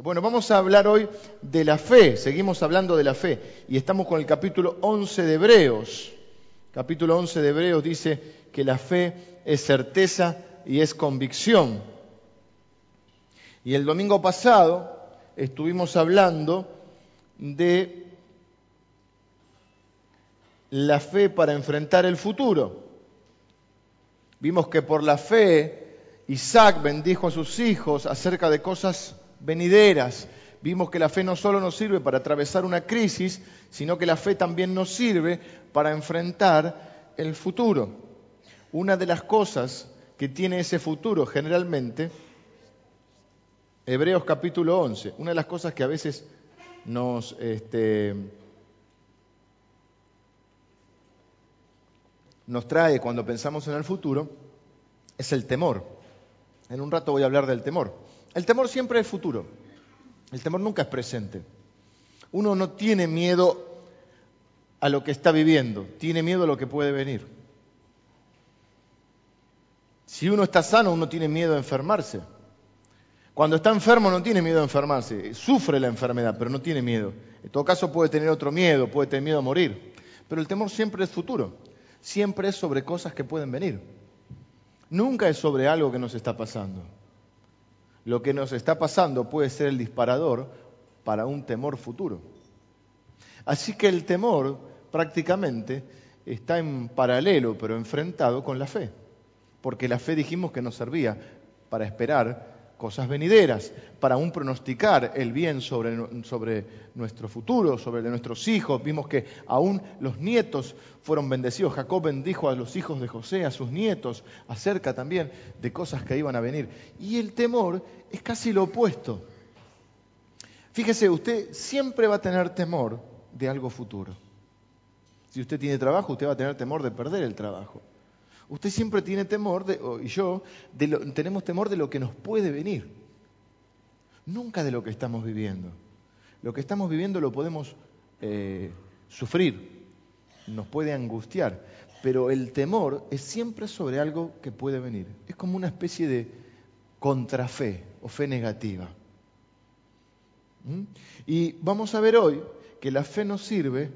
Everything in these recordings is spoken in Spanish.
Bueno, vamos a hablar hoy de la fe, seguimos hablando de la fe y estamos con el capítulo 11 de Hebreos. Capítulo 11 de Hebreos dice que la fe es certeza y es convicción. Y el domingo pasado estuvimos hablando de la fe para enfrentar el futuro. Vimos que por la fe Isaac bendijo a sus hijos acerca de cosas venideras. Vimos que la fe no solo nos sirve para atravesar una crisis, sino que la fe también nos sirve para enfrentar el futuro. Una de las cosas que tiene ese futuro generalmente, Hebreos capítulo 11, una de las cosas que a veces nos... Este, nos trae cuando pensamos en el futuro es el temor. En un rato voy a hablar del temor. El temor siempre es futuro. El temor nunca es presente. Uno no tiene miedo a lo que está viviendo, tiene miedo a lo que puede venir. Si uno está sano, uno tiene miedo a enfermarse. Cuando está enfermo no tiene miedo a enfermarse, sufre la enfermedad, pero no tiene miedo. En todo caso puede tener otro miedo, puede tener miedo a morir. Pero el temor siempre es futuro siempre es sobre cosas que pueden venir. Nunca es sobre algo que nos está pasando. Lo que nos está pasando puede ser el disparador para un temor futuro. Así que el temor prácticamente está en paralelo, pero enfrentado con la fe. Porque la fe dijimos que nos servía para esperar cosas venideras, para aún pronosticar el bien sobre, sobre nuestro futuro, sobre nuestros hijos. Vimos que aún los nietos fueron bendecidos. Jacob bendijo a los hijos de José, a sus nietos, acerca también de cosas que iban a venir. Y el temor es casi lo opuesto. Fíjese, usted siempre va a tener temor de algo futuro. Si usted tiene trabajo, usted va a tener temor de perder el trabajo. Usted siempre tiene temor, de, y yo, tenemos temor de lo que nos puede venir. Nunca de lo que estamos viviendo. Lo que estamos viviendo lo podemos eh, sufrir, nos puede angustiar, pero el temor es siempre sobre algo que puede venir. Es como una especie de contrafe o fe negativa. ¿Mm? Y vamos a ver hoy que la fe nos sirve,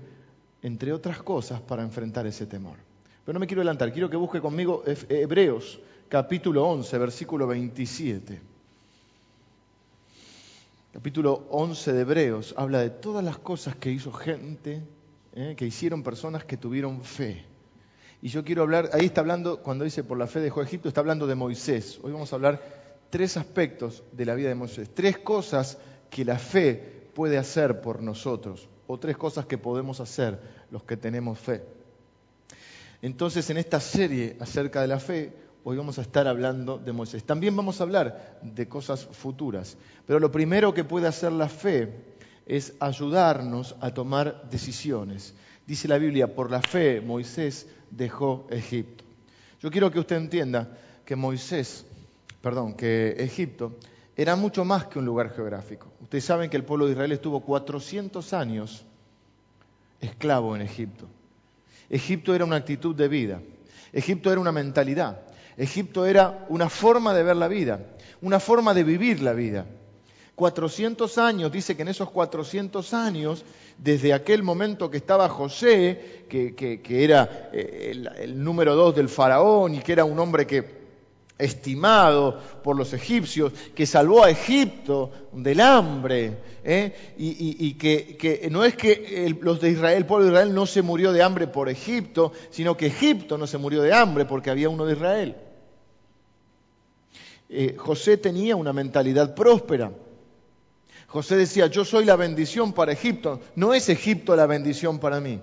entre otras cosas, para enfrentar ese temor. Pero no me quiero adelantar, quiero que busque conmigo Hebreos capítulo 11, versículo 27. Capítulo 11 de Hebreos habla de todas las cosas que hizo gente, eh, que hicieron personas que tuvieron fe. Y yo quiero hablar, ahí está hablando, cuando dice por la fe dejó Egipto, está hablando de Moisés. Hoy vamos a hablar tres aspectos de la vida de Moisés, tres cosas que la fe puede hacer por nosotros, o tres cosas que podemos hacer los que tenemos fe. Entonces, en esta serie acerca de la fe, hoy vamos a estar hablando de Moisés. También vamos a hablar de cosas futuras. Pero lo primero que puede hacer la fe es ayudarnos a tomar decisiones. Dice la Biblia, por la fe Moisés dejó Egipto. Yo quiero que usted entienda que Moisés, perdón, que Egipto era mucho más que un lugar geográfico. Ustedes saben que el pueblo de Israel estuvo 400 años esclavo en Egipto. Egipto era una actitud de vida, Egipto era una mentalidad, Egipto era una forma de ver la vida, una forma de vivir la vida. 400 años, dice que en esos 400 años, desde aquel momento que estaba José, que, era eh, el número dos del faraón y que era un hombre que estimado por los egipcios, que salvó a Egipto del hambre, ¿eh? y, que, no es que los de Israel, el pueblo de Israel no se murió de hambre por Egipto, sino que Egipto no se murió de hambre porque había uno de Israel. Eh, José tenía una mentalidad próspera. José decía, yo soy la bendición para Egipto, no es Egipto la bendición para mí.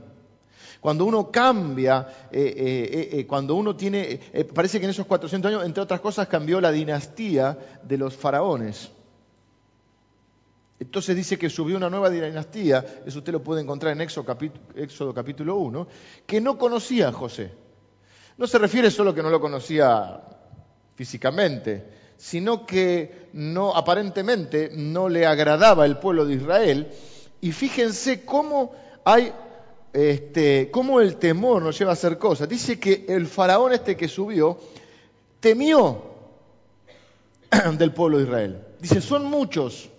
Cuando uno cambia, eh, eh, eh, cuando uno tiene, parece que en esos 400 años, entre otras cosas, cambió la dinastía de los faraones. Entonces dice que subió una nueva dinastía, eso usted lo puede encontrar en Éxodo capítulo, Éxodo capítulo 1, que no conocía a José. No se refiere solo a que no lo conocía físicamente, sino que no, aparentemente no le agradaba el pueblo de Israel. Y fíjense cómo hay este, cómo el temor nos lleva a hacer cosas. Dice que el faraón este que subió temió del pueblo de Israel. Dice, son muchos,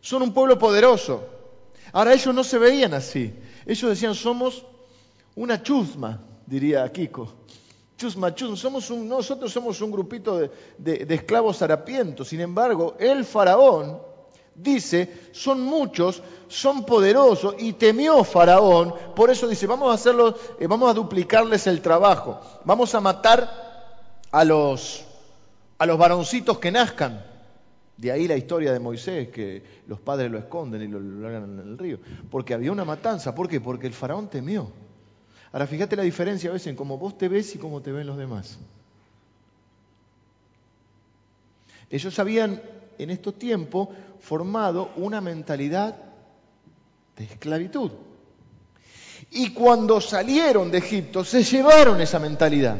Son un pueblo poderoso. Ahora ellos no se veían así. Ellos decían, somos una chusma, diría Kiko. Chusma, chusma. Somos un, nosotros somos un grupito de, de esclavos harapientos. Sin embargo, el faraón dice, son muchos, son poderosos, y temió Faraón, por eso dice, vamos a hacerlo, eh, vamos a duplicarles el trabajo, vamos a matar a los, a los varoncitos que nazcan. De ahí la historia de Moisés, que los padres lo esconden y lo largan en el río. Porque había una matanza. ¿Por qué? Porque el faraón temió. Ahora fíjate la diferencia a veces en cómo vos te ves y cómo te ven los demás. Ellos habían en estos tiempos formado una mentalidad de esclavitud. Y cuando salieron de Egipto, se llevaron esa mentalidad.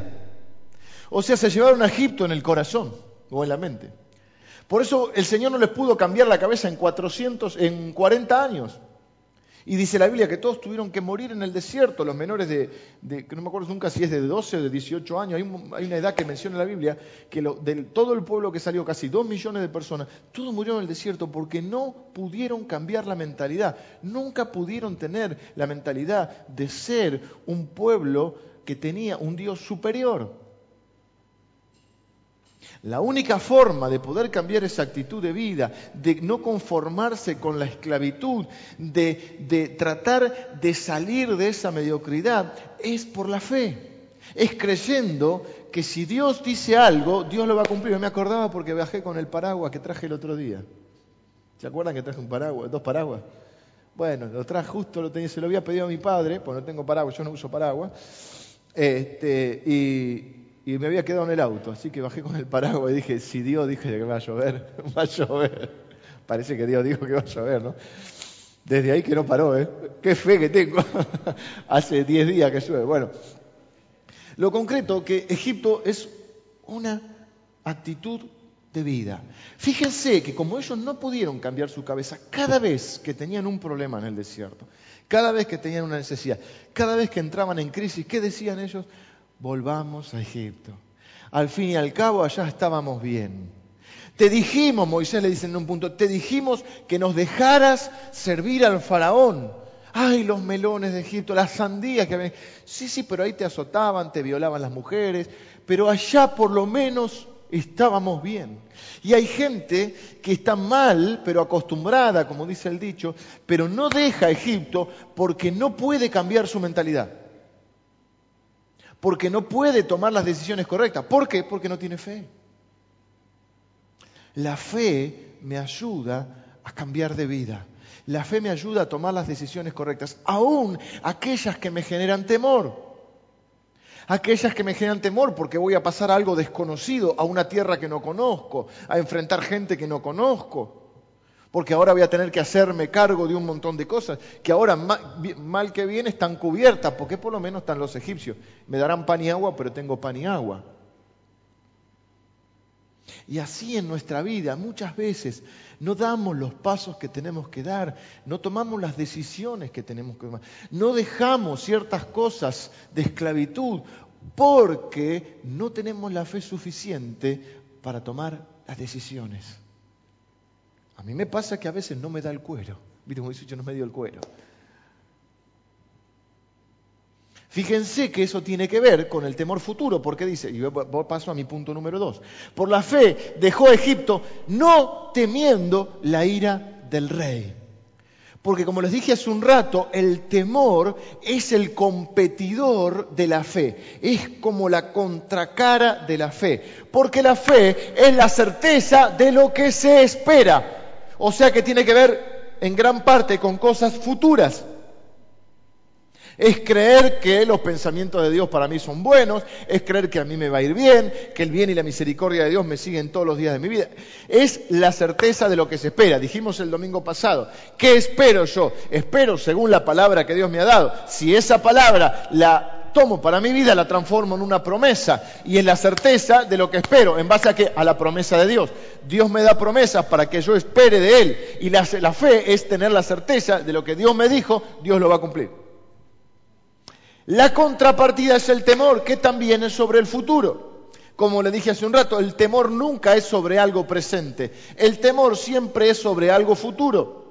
O sea, se llevaron a Egipto en el corazón o en la mente. Por eso el Señor no les pudo cambiar la cabeza en 400, en 40 años. Y dice la Biblia que todos tuvieron que morir en el desierto, los menores de, que no me acuerdo nunca si es de 12 o de 18 años, hay, una edad que menciona la Biblia, que de todo el pueblo que salió, casi 2 millones de personas, todos murieron en el desierto porque no pudieron cambiar la mentalidad, nunca pudieron tener la mentalidad de ser un pueblo que tenía un Dios superior. La única forma de poder cambiar esa actitud de vida, de no conformarse con la esclavitud, de, tratar de salir de esa mediocridad, es por la fe. Es creyendo que si Dios dice algo, Dios lo va a cumplir. Me acordaba porque viajé con el paraguas que traje el otro día. ¿Se acuerdan que traje un paraguas, dos paraguas? Bueno, lo traje justo, lo tenía, se lo había pedido a mi padre, porque no tengo paraguas, yo no uso paraguas. Este, y, y me había quedado en el auto, así que bajé con el paraguas y dije, si Dios dijo que va a llover, va a llover. Parece que Dios dijo que va a llover, ¿no? Desde ahí que no paró, ¿eh? Qué fe que tengo. Hace 10 días que llueve. Bueno, lo concreto que Egipto es una actitud de vida. Fíjense que como ellos no pudieron cambiar su cabeza, cada vez que tenían un problema en el desierto, cada vez que tenían una necesidad, cada vez que entraban en crisis, ¿qué decían ellos? Volvamos a Egipto. Al fin y al cabo allá estábamos bien. Te dijimos, Moisés le dice en un punto, te dijimos que nos dejaras servir al faraón. Ay, los melones de Egipto, las sandías que ven. Sí, sí, pero ahí te azotaban, te violaban las mujeres, pero allá por lo menos estábamos bien. Y hay gente que está mal, pero acostumbrada, como dice el dicho, pero no deja Egipto porque no puede cambiar su mentalidad porque no puede tomar las decisiones correctas. ¿Por qué? Porque no tiene fe. La fe me ayuda a cambiar de vida. La fe me ayuda a tomar las decisiones correctas, aún aquellas que me generan temor. Aquellas que me generan temor porque voy a pasar algo desconocido, a una tierra que no conozco, a enfrentar gente que no conozco porque ahora voy a tener que hacerme cargo de un montón de cosas que ahora mal, que bien están cubiertas, porque por lo menos están los egipcios. Me darán pan y agua, pero tengo pan y agua. Y así en nuestra vida muchas veces no damos los pasos que tenemos que dar, no tomamos las decisiones que tenemos que tomar, no dejamos ciertas cosas de esclavitud porque no tenemos la fe suficiente para tomar las decisiones. A mí me pasa que a veces no me da el cuero. Viste como dice, yo no me dio el cuero. Fíjense que eso tiene que ver con el temor futuro, porque dice, y yo paso a mi punto número dos, por la fe dejó Egipto no temiendo la ira del rey. Porque como les dije hace un rato, el temor es el competidor de la fe, es como la contracara de la fe, porque la fe es la certeza de lo que se espera. O sea que tiene que ver en gran parte con cosas futuras. Es creer que los pensamientos de Dios para mí son buenos, es creer que a mí me va a ir bien, que el bien y la misericordia de Dios me siguen todos los días de mi vida. Es la certeza de lo que se espera. Dijimos el domingo pasado, ¿qué espero yo? Espero según la palabra que Dios me ha dado. Si esa palabra la tomo para mi vida, la transformo en una promesa y en la certeza de lo que espero. ¿En base a qué? A la promesa de Dios. Dios me da promesas para que yo espere de Él y la, la fe es tener la certeza de lo que Dios me dijo, Dios lo va a cumplir. La contrapartida es el temor, que también es sobre el futuro. Como le dije hace un rato, el temor nunca es sobre algo presente. El temor siempre es sobre algo futuro.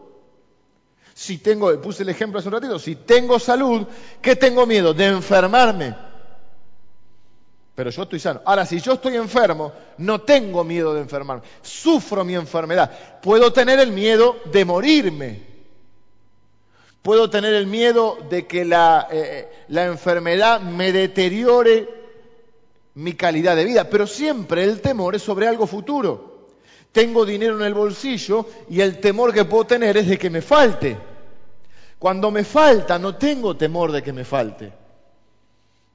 Si tengo, puse el ejemplo hace un ratito, si tengo salud, ¿qué tengo miedo? De enfermarme. Pero yo estoy sano. Ahora, si yo estoy enfermo, no tengo miedo de enfermarme. Sufro mi enfermedad. Puedo tener el miedo de morirme. Puedo tener el miedo de que la, eh, la enfermedad me deteriore mi calidad de vida. Pero siempre el temor es sobre algo futuro tengo dinero en el bolsillo y el temor que puedo tener es de que me falte. Cuando me falta, no tengo temor de que me falte.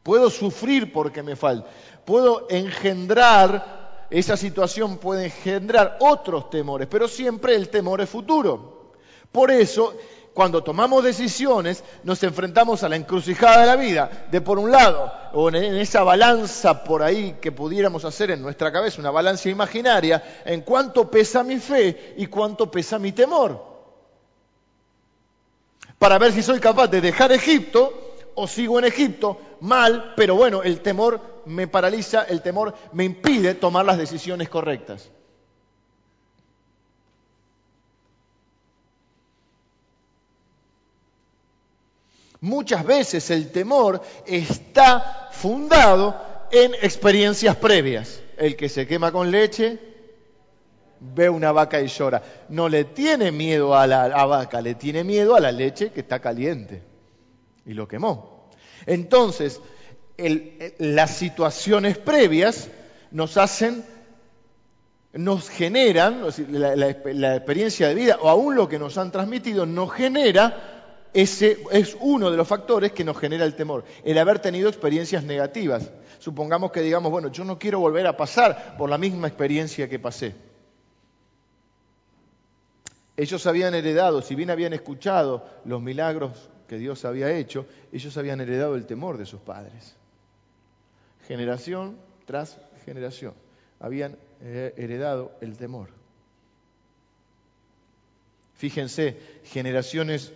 Puedo sufrir porque me falta. Puedo engendrar, esa situación puede engendrar otros temores, pero siempre el temor es futuro. Por eso cuando tomamos decisiones, nos enfrentamos a la encrucijada de la vida, de por un lado, o en esa balanza por ahí que pudiéramos hacer en nuestra cabeza, una balanza imaginaria, en cuánto pesa mi fe y cuánto pesa mi temor. Para ver si soy capaz de dejar Egipto o sigo en Egipto mal, pero bueno, el temor me paraliza, el temor me impide tomar las decisiones correctas. Muchas veces el temor está fundado en experiencias previas. El que se quema con leche ve una vaca y llora. No le tiene miedo a la vaca, le tiene miedo a la leche que está caliente. Y lo quemó. Entonces, las situaciones previas nos hacen, nos generan, la, la experiencia de vida o aún lo que nos han transmitido nos genera ese es uno de los factores que nos genera el temor, el haber tenido experiencias negativas. Supongamos que digamos, bueno, yo no quiero volver a pasar por la misma experiencia que pasé. Ellos habían heredado, si bien habían escuchado los milagros que Dios había hecho, ellos habían heredado el temor de sus padres. Generación tras generación habían eh, heredado el temor. Fíjense, generaciones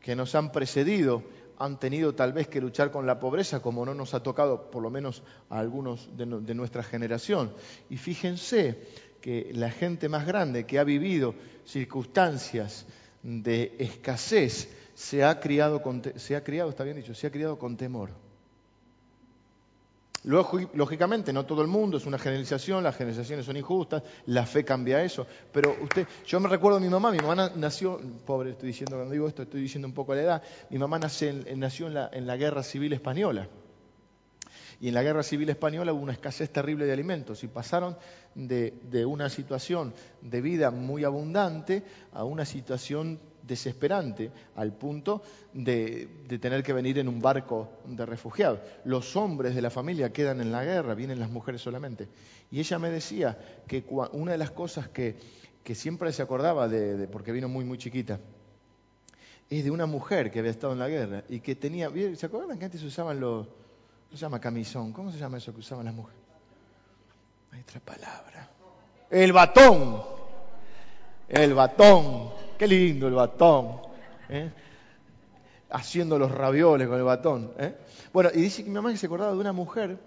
que nos han precedido han tenido tal vez que luchar con la pobreza, como no nos ha tocado por lo menos a algunos de, nuestra generación. Y fíjense que la gente más grande que ha vivido circunstancias de escasez se ha criado, con, se ha criado, está bien dicho, se ha criado con temor. Lógicamente, no todo el mundo, es una generalización, las generalizaciones son injustas, la fe cambia eso. Pero usted, yo me recuerdo a mi mamá, mi mamá nació, pobre estoy diciendo, cuando digo esto estoy diciendo un poco la edad, mi mamá nació en la, en la Guerra Civil Española. Y en la Guerra Civil Española hubo una escasez terrible de alimentos y pasaron de, de una situación de vida muy abundante a una situación desesperante al punto de, tener que venir en un barco de refugiados. Los hombres de la familia quedan en la guerra, vienen las mujeres solamente. Y ella me decía que una de las cosas que, siempre se acordaba, de, porque vino muy, muy chiquita, es de una mujer que había estado en la guerra y que tenía, ¿se acuerdan que antes usaban los, ¿cómo se llama camisón? ¿Cómo se llama eso que usaban las mujeres? Hay otra palabra. El batón. El batón. Qué lindo el batón. ¿eh? Haciendo los ravioles con el batón. ¿eh? Bueno, y dice que mi mamá se acordaba de una mujer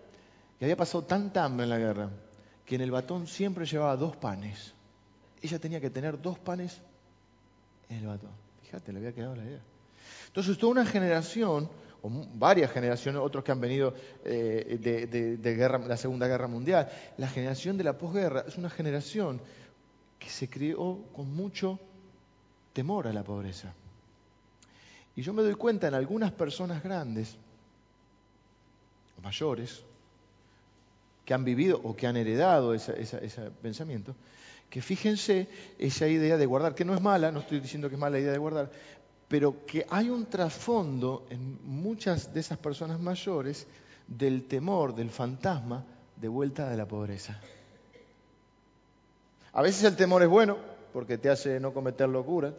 que había pasado tanta hambre en la guerra que en el batón siempre llevaba dos panes. Ella tenía que tener dos panes en el batón. Fíjate, le había quedado la idea. Entonces, toda una generación, o varias generaciones, otros que han venido eh, de, la Segunda Guerra Mundial, la generación de la posguerra es una generación que se crió con mucho temor a la pobreza. Y yo me doy cuenta en algunas personas grandes, o mayores, que han vivido o que han heredado ese, pensamiento, que fíjense esa idea de guardar, que no es mala, no estoy diciendo que es mala la idea de guardar, pero que hay un trasfondo en muchas de esas personas mayores del temor, del fantasma de vuelta de la pobreza. A veces el temor es bueno, porque te hace no cometer locuras.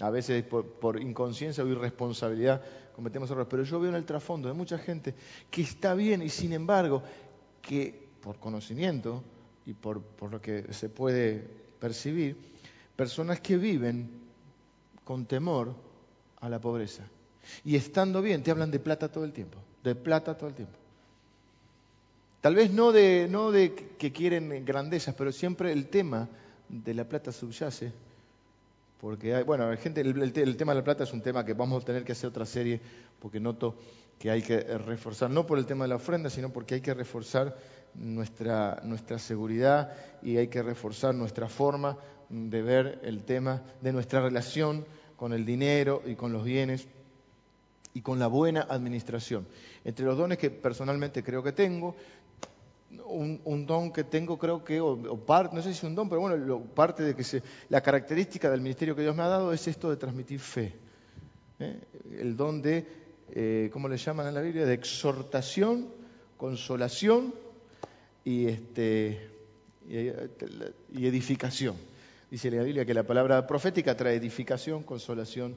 A veces por, inconsciencia o irresponsabilidad cometemos errores, pero yo veo en el trasfondo de mucha gente que está bien y sin embargo que por conocimiento y por, lo que se puede percibir, personas que viven con temor a la pobreza. Y estando bien, te hablan de plata todo el tiempo, de plata todo el tiempo. Tal vez no de, no de que quieren grandezas, pero siempre el tema de la plata subyace Porque hay, bueno, gente, el, tema de la plata es un tema que vamos a tener que hacer otra serie, porque noto que hay que reforzar, no por el tema de la ofrenda, sino porque hay que reforzar nuestra, nuestra seguridad y hay que reforzar nuestra forma de ver el tema de nuestra relación con el dinero y con los bienes y con la buena administración. Entre los dones que personalmente creo que tengo, un, don que tengo, creo que, o, parte, no sé si un don, pero bueno, parte de que se, la característica del ministerio que Dios me ha dado es esto de transmitir fe. ¿eh? El don de, eh, ¿cómo le llaman en la Biblia? De exhortación, consolación y, este, y edificación. Dice la Biblia que la palabra profética trae edificación, consolación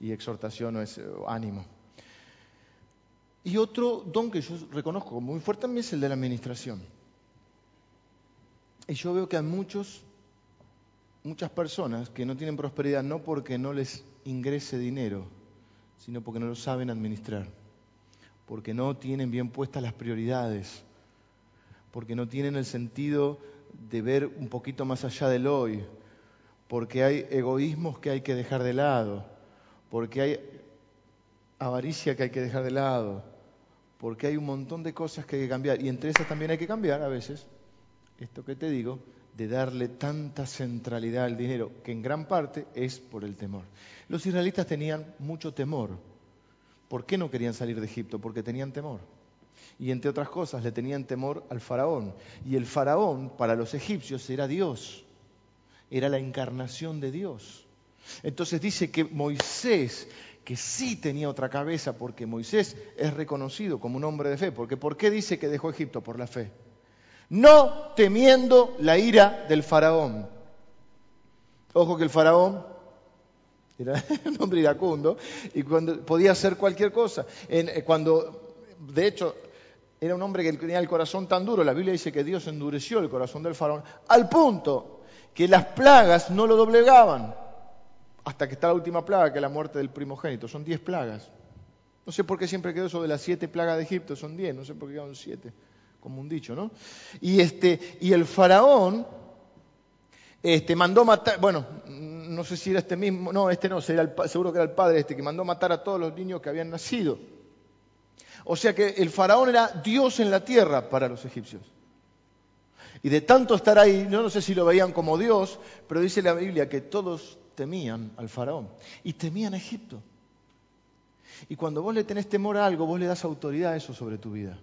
y exhortación o es ánimo. Y otro don que yo reconozco muy fuerte también es el de la administración. Y yo veo que hay muchos, muchas personas que no tienen prosperidad no porque no les ingrese dinero, sino porque no lo saben administrar, porque no tienen bien puestas las prioridades, porque no tienen el sentido de ver un poquito más allá del hoy, porque hay egoísmos que hay que dejar de lado, porque hay avaricia que hay que dejar de lado, porque hay un montón de cosas que hay que cambiar y entre esas también hay que cambiar a veces, esto que te digo, de darle tanta centralidad al dinero, que en gran parte es por el temor. Los israelitas tenían mucho temor. ¿Por qué no querían salir de Egipto? Porque tenían temor. Y entre otras cosas le tenían temor al faraón. Y el faraón para los egipcios era Dios, era la encarnación de Dios. Entonces dice que Moisés que sí tenía otra cabeza, porque Moisés es reconocido como un hombre de fe. Porque ¿por qué dice que dejó Egipto? Por la fe. No temiendo la ira del faraón. Ojo que el faraón era un hombre iracundo y cuando podía hacer cualquier cosa. Eh, cuando, de hecho, era un hombre que tenía el corazón tan duro. La Biblia dice que Dios endureció el corazón del faraón al punto que las plagas no lo doblegaban hasta que está la última plaga, que es la muerte del primogénito. Son diez plagas. No sé por qué siempre quedó eso de las siete plagas de Egipto, son diez, no sé por qué quedaron siete, como un dicho, ¿no? Y, este, y el faraón este, mandó matar, bueno, no sé si era este mismo, no, este no, seguro que era el padre este, que mandó matar a todos los niños que habían nacido. O sea que el faraón era Dios en la tierra para los egipcios. Y de tanto estar ahí, no sé si lo veían como Dios, pero dice la Biblia que todos temían al faraón y temían a Egipto. Y cuando vos le tenés temor a algo, vos le das autoridad a eso sobre tu vida.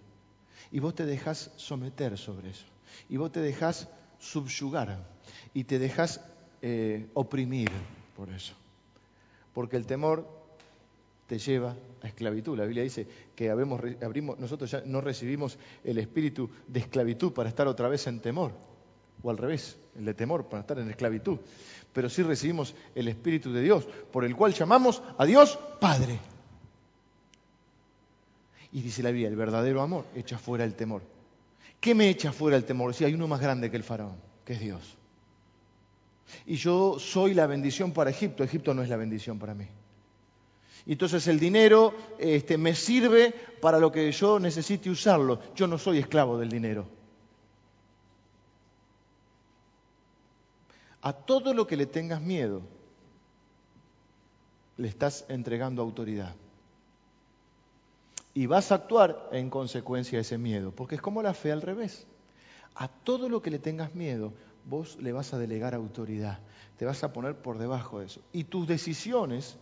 Y vos te dejas someter sobre eso. Y vos te dejas subyugar. Y te dejas eh, oprimir por eso. Porque el temor te lleva a esclavitud. La Biblia dice que abrimos, nosotros ya no recibimos el espíritu de esclavitud para estar otra vez en temor. O al revés, el de temor para estar en esclavitud pero sí recibimos el Espíritu de Dios, por el cual llamamos a Dios Padre. Y dice la Biblia, el verdadero amor echa fuera el temor. ¿Qué me echa fuera el temor? Si hay uno más grande que el faraón, que es Dios. Y yo soy la bendición para Egipto, Egipto no es la bendición para mí. Y entonces el dinero este, me sirve para lo que yo necesite usarlo. Yo no soy esclavo del dinero. A todo lo que le tengas miedo, le estás entregando autoridad. Y vas a actuar en consecuencia de ese miedo, porque es como la fe al revés. A todo lo que le tengas miedo, vos le vas a delegar autoridad, te vas a poner por debajo de eso. Y tus decisiones,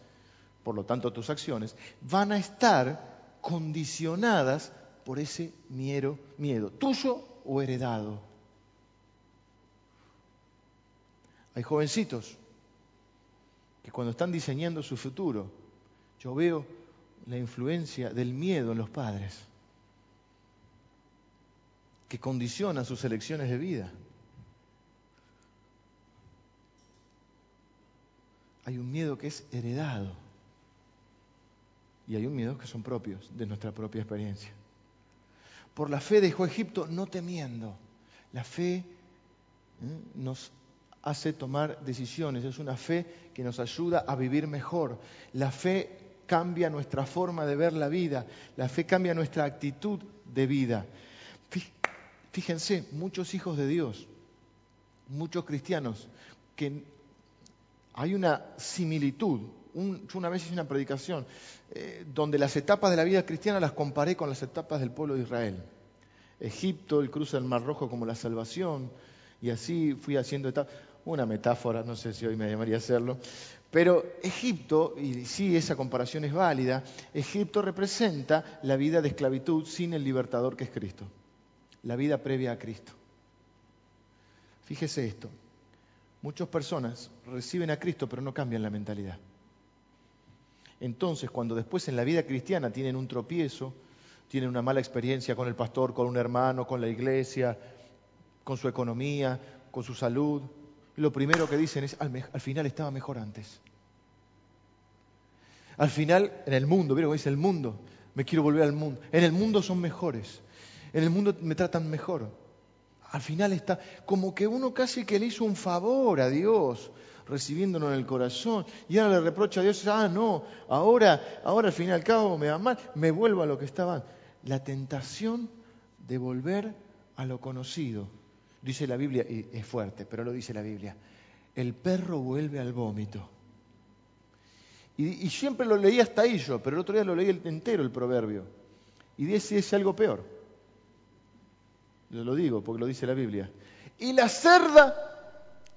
por lo tanto tus acciones, van a estar condicionadas por ese miedo, miedo tuyo o heredado. Hay jovencitos que cuando están diseñando su futuro, yo veo la influencia del miedo en los padres, que condiciona sus elecciones de vida. Hay un miedo que es heredado y hay un miedo que son propios de nuestra propia experiencia. Por la fe dejó Egipto no temiendo. La fe ¿eh? nos hace tomar decisiones, es una fe que nos ayuda a vivir mejor. La fe cambia nuestra forma de ver la vida, la fe cambia nuestra actitud de vida. Fíjense, muchos hijos de Dios, muchos cristianos que hay una similitud. yo una vez hice una predicación eh, donde las etapas de la vida cristiana las comparé con las etapas del pueblo de Israel. Egipto, el cruce del Mar Rojo como la salvación, y así fui haciendo etapas. Una metáfora, no sé si hoy me llamaría a hacerlo, pero Egipto, y sí esa comparación es válida, Egipto representa la vida de esclavitud sin el libertador que es Cristo, la vida previa a Cristo. Fíjese esto, muchas personas reciben a Cristo pero no cambian la mentalidad. Entonces, cuando después en la vida cristiana tienen un tropiezo, tienen una mala experiencia con el pastor, con un hermano, con la iglesia, con su economía, con su salud, lo primero que dicen es, al, final estaba mejor antes. Al final, en el mundo, ¿vieron dice el mundo? Me quiero volver al mundo. En el mundo son mejores. En el mundo me tratan mejor. Al final está como que uno casi que le hizo un favor a Dios recibiéndolo en el corazón y ahora le reprocha a Dios, ah, no, ahora, ahora al fin y al cabo me va mal, me vuelvo a lo que estaba. La tentación de volver a lo conocido. Dice la Biblia, y es fuerte, pero lo dice la Biblia, el perro vuelve al vómito. Y, siempre lo leí hasta ahí yo, pero el otro día lo leí entero el proverbio. Y dice algo peor. Lo digo porque lo dice la Biblia. Y la cerda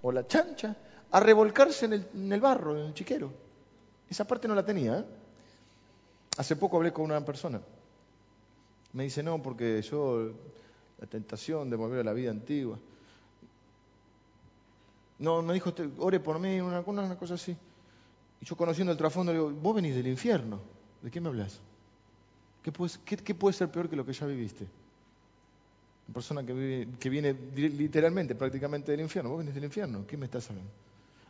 o la chancha a revolcarse en el, barro, en el chiquero. Esa parte no la tenía. ¿eh? Hace poco hablé con una persona. Me dice, no, porque yo la tentación de volver a la vida antigua. No, me dijo, ore por mí, una, una cosa así. Y yo conociendo el trasfondo le digo, vos venís del infierno, ¿de qué me hablas? ¿Qué puede, ser peor que lo que ya viviste? Una persona que, vive, que viene literalmente, prácticamente del infierno, vos venís del infierno, ¿qué me estás hablando?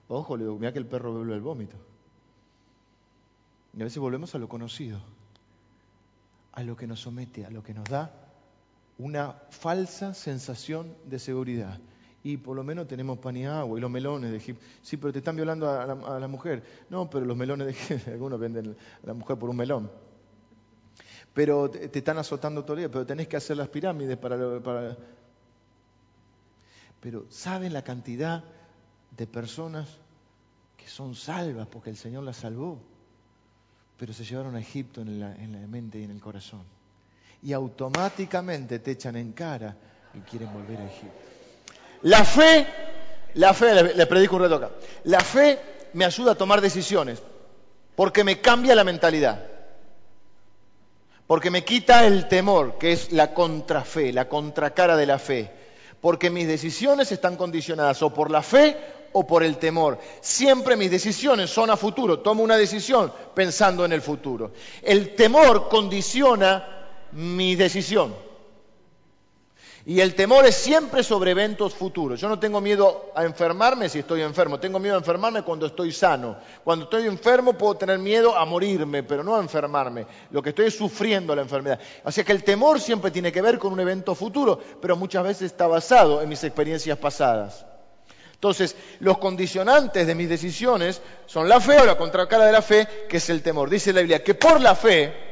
Ojo, le digo, mira que el perro vuelve al vómito. Y a veces volvemos a lo conocido, a lo que nos somete, a lo que nos da una falsa sensación de seguridad. Y por lo menos tenemos pan y agua y los melones de Egipto. Sí, pero te están violando a la, mujer. No, pero los melones de Egipto, algunos venden a la mujer por un melón. Pero te, están azotando todo el día, pero tenés que hacer las pirámides para, para... Pero ¿saben la cantidad de personas que son salvas porque el Señor las salvó? Pero se llevaron a Egipto en la mente y en el corazón y automáticamente te echan en cara y quieren volver a Egipto. La fe, la fe, le, predico un reto acá, la fe me ayuda a tomar decisiones porque me cambia la mentalidad, porque me quita el temor, que es la contrafe, la contracara de la fe, porque mis decisiones están condicionadas o por la fe o por el temor. Siempre mis decisiones son a futuro, tomo una decisión pensando en el futuro. El temor condiciona mi decisión. Y el temor es siempre sobre eventos futuros. Yo no tengo miedo a enfermarme si estoy enfermo, tengo miedo a enfermarme cuando estoy sano. Cuando estoy enfermo puedo tener miedo a morirme, pero no a enfermarme. Lo que estoy es sufriendo la enfermedad. Así que el temor siempre tiene que ver con un evento futuro, pero muchas veces está basado en mis experiencias pasadas. Entonces, los condicionantes de mis decisiones son la fe o la contracara de la fe, que es el temor. Dice la Biblia que por la fe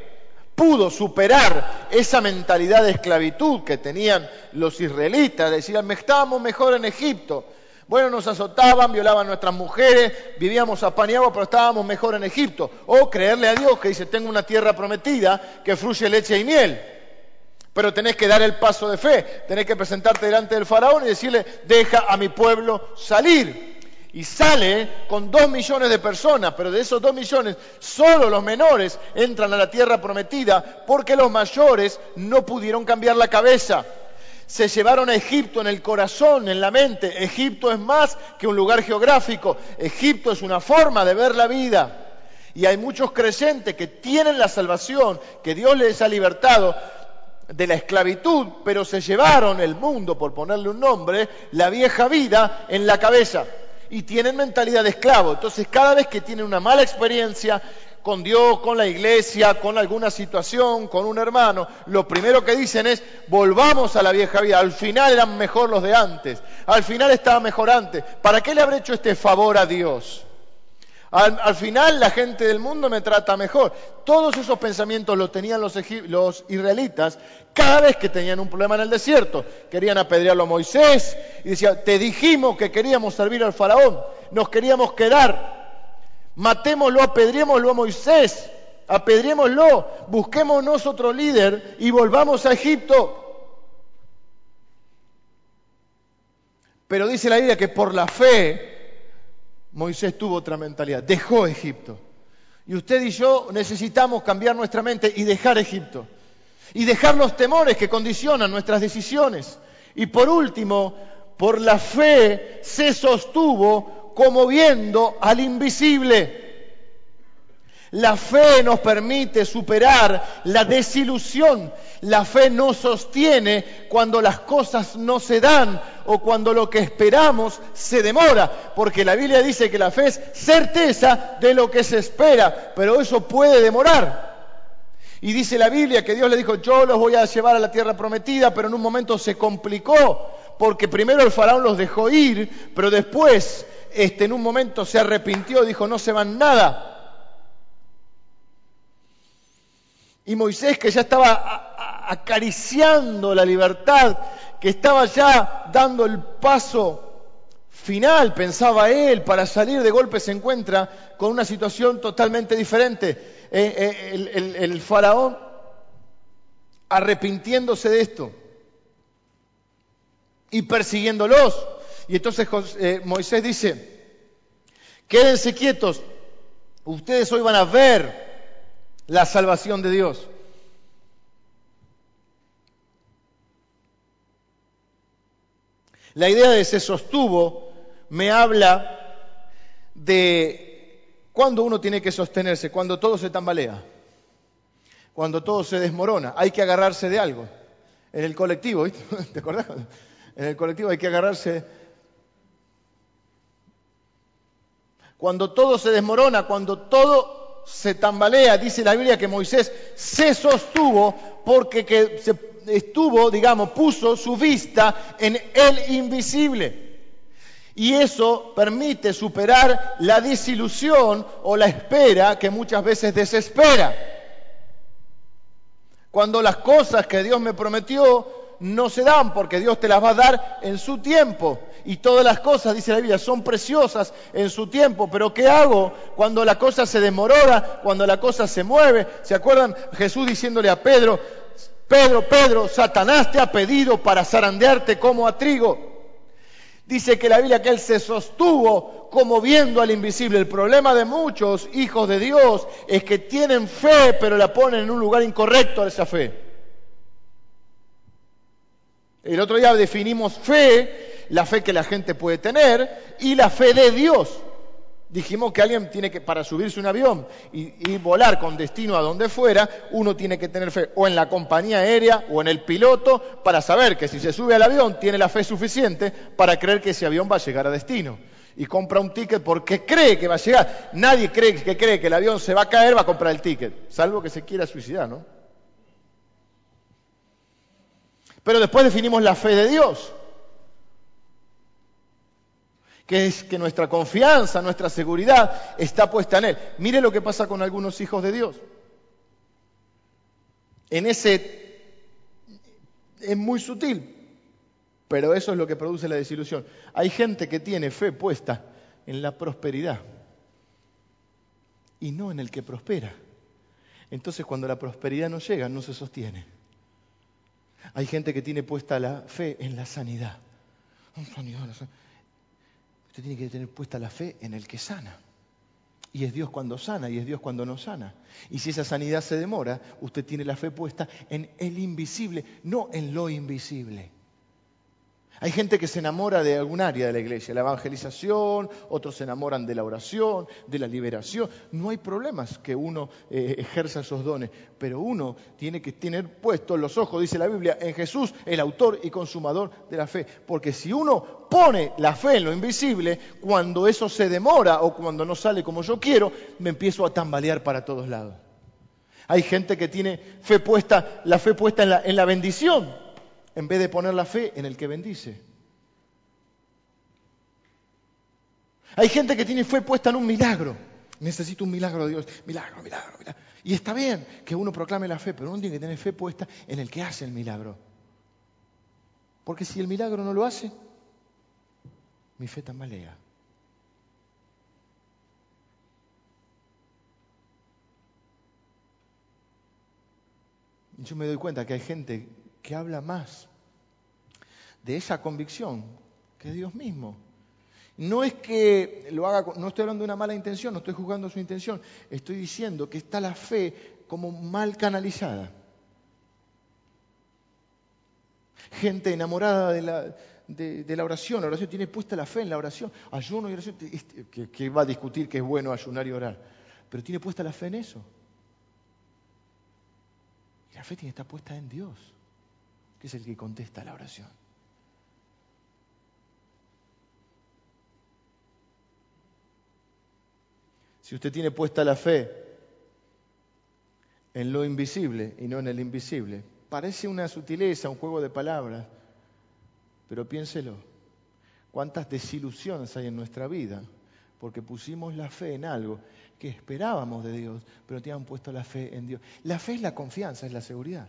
pudo superar esa mentalidad de esclavitud que tenían los israelitas, decían, estábamos mejor en Egipto. Bueno, nos azotaban, violaban nuestras mujeres, vivíamos a pan pero estábamos mejor en Egipto. O creerle a Dios que dice, tengo una tierra prometida que fluye leche y miel. Pero tenés que dar el paso de fe, tenés que presentarte delante del faraón y decirle, deja a mi pueblo salir y sale con dos millones de personas, pero de esos dos millones solo los menores entran a la tierra prometida porque los mayores no pudieron cambiar la cabeza. Se llevaron a Egipto en el corazón, en la mente. Egipto es más que un lugar geográfico. Egipto es una forma de ver la vida. Y hay muchos creyentes que tienen la salvación, que Dios les ha libertado de la esclavitud, pero se llevaron el mundo, por ponerle un nombre, la vieja vida en la cabeza y tienen mentalidad de esclavo. Entonces, cada vez que tienen una mala experiencia con Dios, con la iglesia, con alguna situación, con un hermano, lo primero que dicen es, volvamos a la vieja vida. Al final eran mejor los de antes. Al final estaba mejor antes. ¿Para qué le habré hecho este favor a Dios? Al, final la gente del mundo me trata mejor. Todos esos pensamientos los tenían los, los, israelitas cada vez que tenían un problema en el desierto. Querían apedrearlo a Moisés y decían, te dijimos que queríamos servir al faraón, nos queríamos quedar Matémoslo, apedrémoslo a Moisés, apedrémoslo, busquémonos otro líder y volvamos a Egipto. Pero dice la Biblia que por la fe Moisés tuvo otra mentalidad, dejó Egipto. Y usted y yo necesitamos cambiar nuestra mente y dejar Egipto. Y dejar los temores que condicionan nuestras decisiones. Y por último, por la fe se sostuvo como viendo al invisible. La fe nos permite superar la desilusión. La fe nos sostiene cuando las cosas no se dan o cuando lo que esperamos se demora. Porque la Biblia dice que la fe es certeza de lo que se espera, pero eso puede demorar. Y dice la Biblia que Dios le dijo, yo los voy a llevar a la tierra prometida, pero en un momento se complicó, porque primero el faraón los dejó ir, pero después este, en un momento se arrepintió, dijo, no se van nada. Y Moisés, que ya estaba acariciando la libertad, que estaba ya dando el paso final, pensaba él, para salir de golpe se encuentra con una situación totalmente diferente. Eh, eh, el, faraón arrepintiéndose de esto y persiguiéndolos. Y entonces eh, Moisés dice, quédense quietos, ustedes hoy van a ver la salvación de Dios. La idea de se sostuvo me habla de cuando uno tiene que sostenerse, cuando todo se tambalea, cuando todo se desmorona, hay que agarrarse de algo. En el colectivo, ¿te acordás? En el colectivo hay que agarrarse. Cuando todo se desmorona, cuando todo se tambalea, dice la Biblia que Moisés se sostuvo porque que se estuvo, digamos, puso su vista en el invisible. Y eso permite superar la desilusión o la espera que muchas veces desespera. Cuando las cosas que Dios me prometió no se dan porque Dios te las va a dar en su tiempo. Y todas las cosas, dice la Biblia, son preciosas en su tiempo. Pero ¿qué hago cuando la cosa se demorora, cuando la cosa se mueve? ¿Se acuerdan Jesús diciéndole a Pedro, Pedro, Pedro, Satanás te ha pedido para zarandearte como a trigo? Dice que la Biblia que él se sostuvo como viendo al invisible. El problema de muchos hijos de Dios es que tienen fe, pero la ponen en un lugar incorrecto a esa fe. El otro día definimos fe, la fe que la gente puede tener y la fe de Dios. Dijimos que alguien tiene que, para subirse un avión y, volar con destino a donde fuera, uno tiene que tener fe o en la compañía aérea o en el piloto para saber que si se sube al avión tiene la fe suficiente para creer que ese avión va a llegar a destino. Y compra un ticket porque cree que va a llegar. Nadie cree que cree que el avión se va a caer, va a comprar el ticket, salvo que se quiera suicidar, ¿no? Pero después definimos la fe de Dios, que es que nuestra confianza, nuestra seguridad está puesta en Él. Mire lo que pasa con algunos hijos de Dios. En ese es muy sutil, pero eso es lo que produce la desilusión. Hay gente que tiene fe puesta en la prosperidad y no en el que prospera. Entonces cuando la prosperidad no llega, no se sostiene. Hay gente que tiene puesta la fe en la sanidad. Usted tiene que tener puesta la fe en el que sana. Y es Dios cuando sana y es Dios cuando no sana. Y si esa sanidad se demora, usted tiene la fe puesta en el invisible, no en lo invisible. Hay gente que se enamora de algún área de la iglesia, la evangelización, otros se enamoran de la oración, de la liberación. No hay problemas que uno eh, ejerza esos dones, pero uno tiene que tener puestos los ojos, dice la Biblia, en Jesús, el autor y consumador de la fe. Porque si uno pone la fe en lo invisible, cuando eso se demora o cuando no sale como yo quiero, me empiezo a tambalear para todos lados. Hay gente que tiene fe puesta, la fe puesta en la, en la bendición en vez de poner la fe en el que bendice. Hay gente que tiene fe puesta en un milagro. Necesito un milagro de Dios. Milagro, milagro, milagro. Y está bien que uno proclame la fe, pero uno tiene que tener fe puesta en el que hace el milagro. Porque si el milagro no lo hace, mi fe tambalea. Yo me doy cuenta que hay gente que habla más de esa convicción que Dios mismo. No es que lo haga, no estoy hablando de una mala intención, no estoy juzgando su intención, estoy diciendo que está la fe como mal canalizada. Gente enamorada de la, de, la oración, oración tiene puesta la fe en la oración, ayuno y oración, este, que, que va a discutir que es bueno ayunar y orar, pero tiene puesta la fe en eso. Y la fe tiene que estar puesta en Dios, que es el que contesta la oración. Si usted tiene puesta la fe en lo invisible y no en el invisible, parece una sutileza, un juego de palabras, pero piénselo, cuántas desilusiones hay en nuestra vida porque pusimos la fe en algo que esperábamos de Dios, pero no teníamos puesto la fe en Dios. La fe es la confianza, es la seguridad.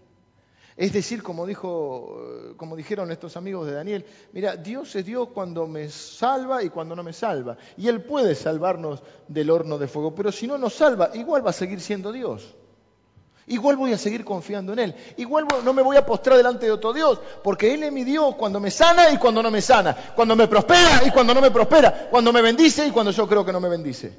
Es decir, como, dijo, como dijeron estos amigos de Daniel, mira, Dios es Dios cuando me salva y cuando no me salva. Y Él puede salvarnos del horno de fuego, pero si no nos salva, igual va a seguir siendo Dios. Igual voy a seguir confiando en Él. Igual no me voy a postrar delante de otro Dios, porque Él es mi Dios cuando me sana y cuando no me sana, cuando me prospera y cuando no me prospera, cuando me bendice y cuando yo creo que no me bendice.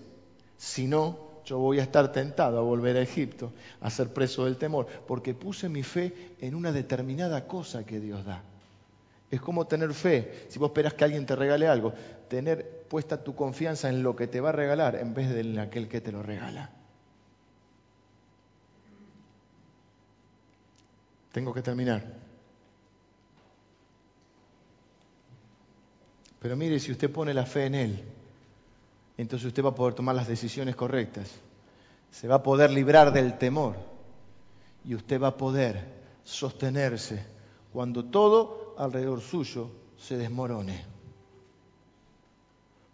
Si no, yo voy a estar tentado a volver a Egipto, a ser preso del temor, porque puse mi fe en una determinada cosa que Dios da. Es como tener fe, si vos esperas que alguien te regale algo, tener puesta tu confianza en lo que te va a regalar en vez de en aquel que te lo regala. Tengo que terminar. Pero mire, si usted pone la fe en Él, entonces usted va a poder tomar las decisiones correctas. Se va a poder librar del temor y usted va a poder sostenerse cuando todo alrededor suyo se desmorone.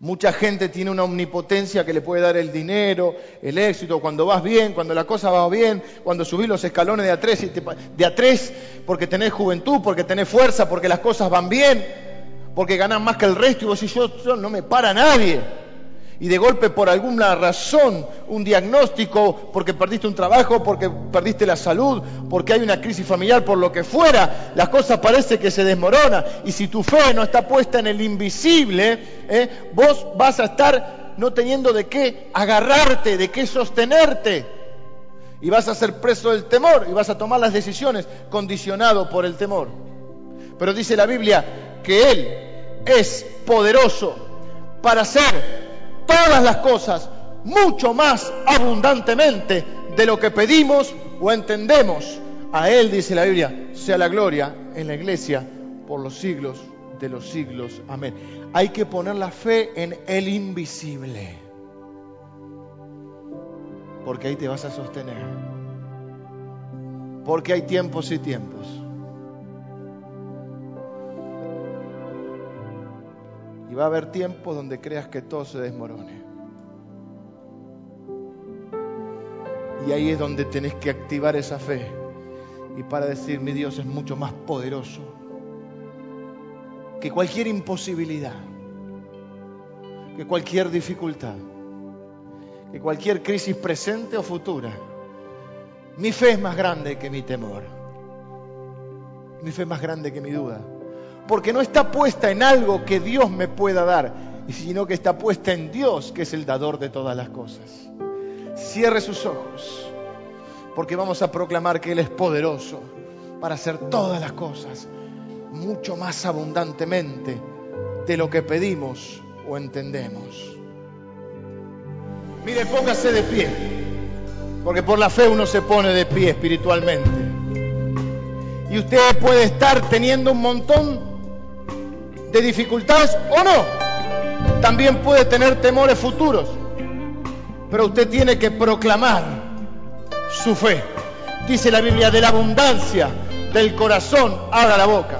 Mucha gente tiene una omnipotencia que le puede dar el dinero, el éxito, cuando vas bien, cuando la cosa va bien, cuando subís los escalones de a tres, de a porque tenés juventud, porque tenés fuerza, porque las cosas van bien, porque ganás más que el resto y vos decís, yo no me para nadie y de golpe por alguna razón, un diagnóstico, porque perdiste un trabajo, porque perdiste la salud, porque hay una crisis familiar, por lo que fuera, las cosas parece que se desmorona. Y si tu fe no está puesta en el invisible, ¿eh? vos vas a estar no teniendo de qué agarrarte, de qué sostenerte. Y vas a ser preso del temor y vas a tomar las decisiones condicionado por el temor. Pero dice la Biblia que Él es poderoso para hacer todas las cosas mucho más abundantemente de lo que pedimos o entendemos. A Él, dice la Biblia, sea la gloria en la iglesia por los siglos de los siglos. Amén. Hay que poner la fe en el invisible. Porque ahí te vas a sostener. Porque hay tiempos y tiempos. Va a haber tiempos donde creas que todo se desmorone. Y ahí es donde tenés que activar esa fe. Y para decir, mi Dios es mucho más poderoso que cualquier imposibilidad, que cualquier dificultad, que cualquier crisis presente o futura. Mi fe es más grande que mi temor. Mi fe es más grande que mi duda porque no está puesta en algo que Dios me pueda dar, sino que está puesta en Dios, que es el dador de todas las cosas. Cierre sus ojos, porque vamos a proclamar que Él es poderoso para hacer todas las cosas mucho más abundantemente de lo que pedimos o entendemos. Mire, póngase de pie, porque por la fe uno se pone de pie espiritualmente. Y usted puede estar teniendo un montón de dificultades o no. También puede tener temores futuros. Pero usted tiene que proclamar su fe. Dice la Biblia, de la abundancia del corazón haga la boca.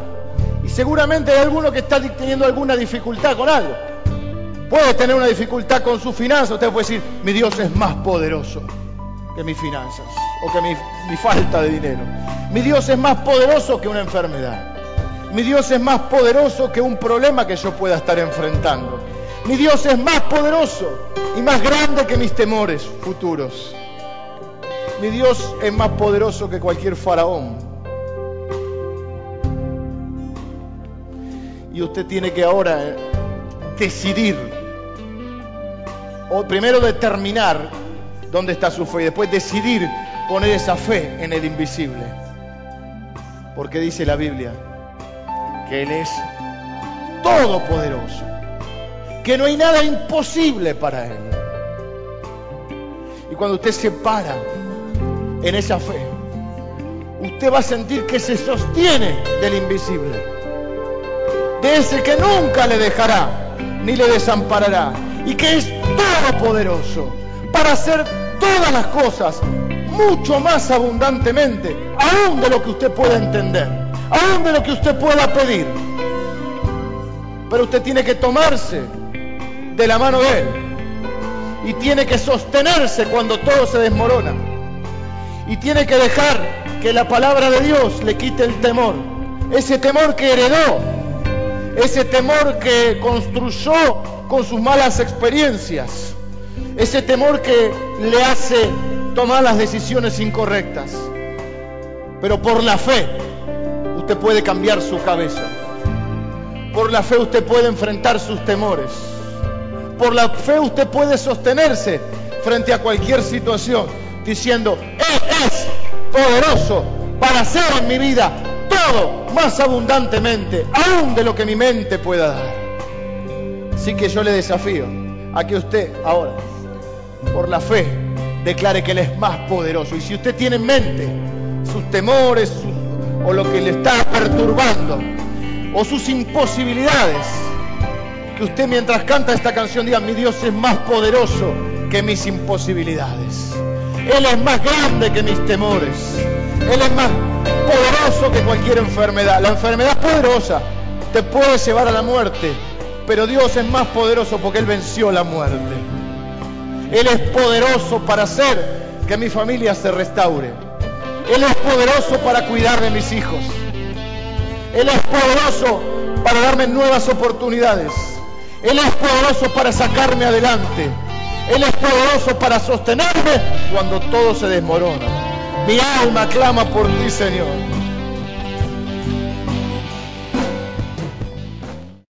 Y seguramente hay alguno que está teniendo alguna dificultad con algo. Puede tener una dificultad con su finanzas. Usted puede decir, mi Dios es más poderoso que mis finanzas o que mi falta de dinero. Mi Dios es más poderoso que una enfermedad. Mi Dios es más poderoso que un problema que yo pueda estar enfrentando. Mi Dios es más poderoso y más grande que mis temores futuros. Mi Dios es más poderoso que cualquier faraón. Y usted tiene que ahora eh, decidir, o primero determinar dónde está su fe y después decidir poner esa fe en el invisible. Porque dice la Biblia que Él es todopoderoso, que no hay nada imposible para Él. Y cuando usted se para en esa fe, usted va a sentir que se sostiene del invisible, de ese que nunca le dejará ni le desamparará y que es todopoderoso para hacer todas las cosas mucho más abundantemente, aún de lo que usted pueda entender, de lo que usted pueda pedir. Pero usted tiene que tomarse de la mano de Él y tiene que sostenerse cuando todo se desmorona. Y tiene que dejar que la palabra de Dios le quite el temor. Ese temor que heredó, ese temor que construyó con sus malas experiencias, ese temor que le hace tomar las decisiones incorrectas. Pero por la fe usted puede cambiar su cabeza. Por la fe usted puede enfrentar sus temores. Por la fe usted puede sostenerse frente a cualquier situación diciendo, Él es poderoso para hacer en mi vida todo más abundantemente, aún de lo que mi mente pueda dar. Así que yo le desafío a que usted ahora, por la fe, declare que Él es más poderoso. Y si usted tiene en mente sus temores o lo que le está perturbando o sus imposibilidades, que usted mientras canta esta canción diga, mi Dios es más poderoso que mis imposibilidades. Él es más grande que mis temores. Él es más poderoso que cualquier enfermedad. La enfermedad poderosa te puede llevar a la muerte, pero Dios es más poderoso porque Él venció la muerte. Él es poderoso para hacer que mi familia se restaure. Él es poderoso para cuidar de mis hijos. Él es poderoso para darme nuevas oportunidades. Él es poderoso para sacarme adelante. Él es poderoso para sostenerme cuando todo se desmorona. Mi alma clama por ti, Señor.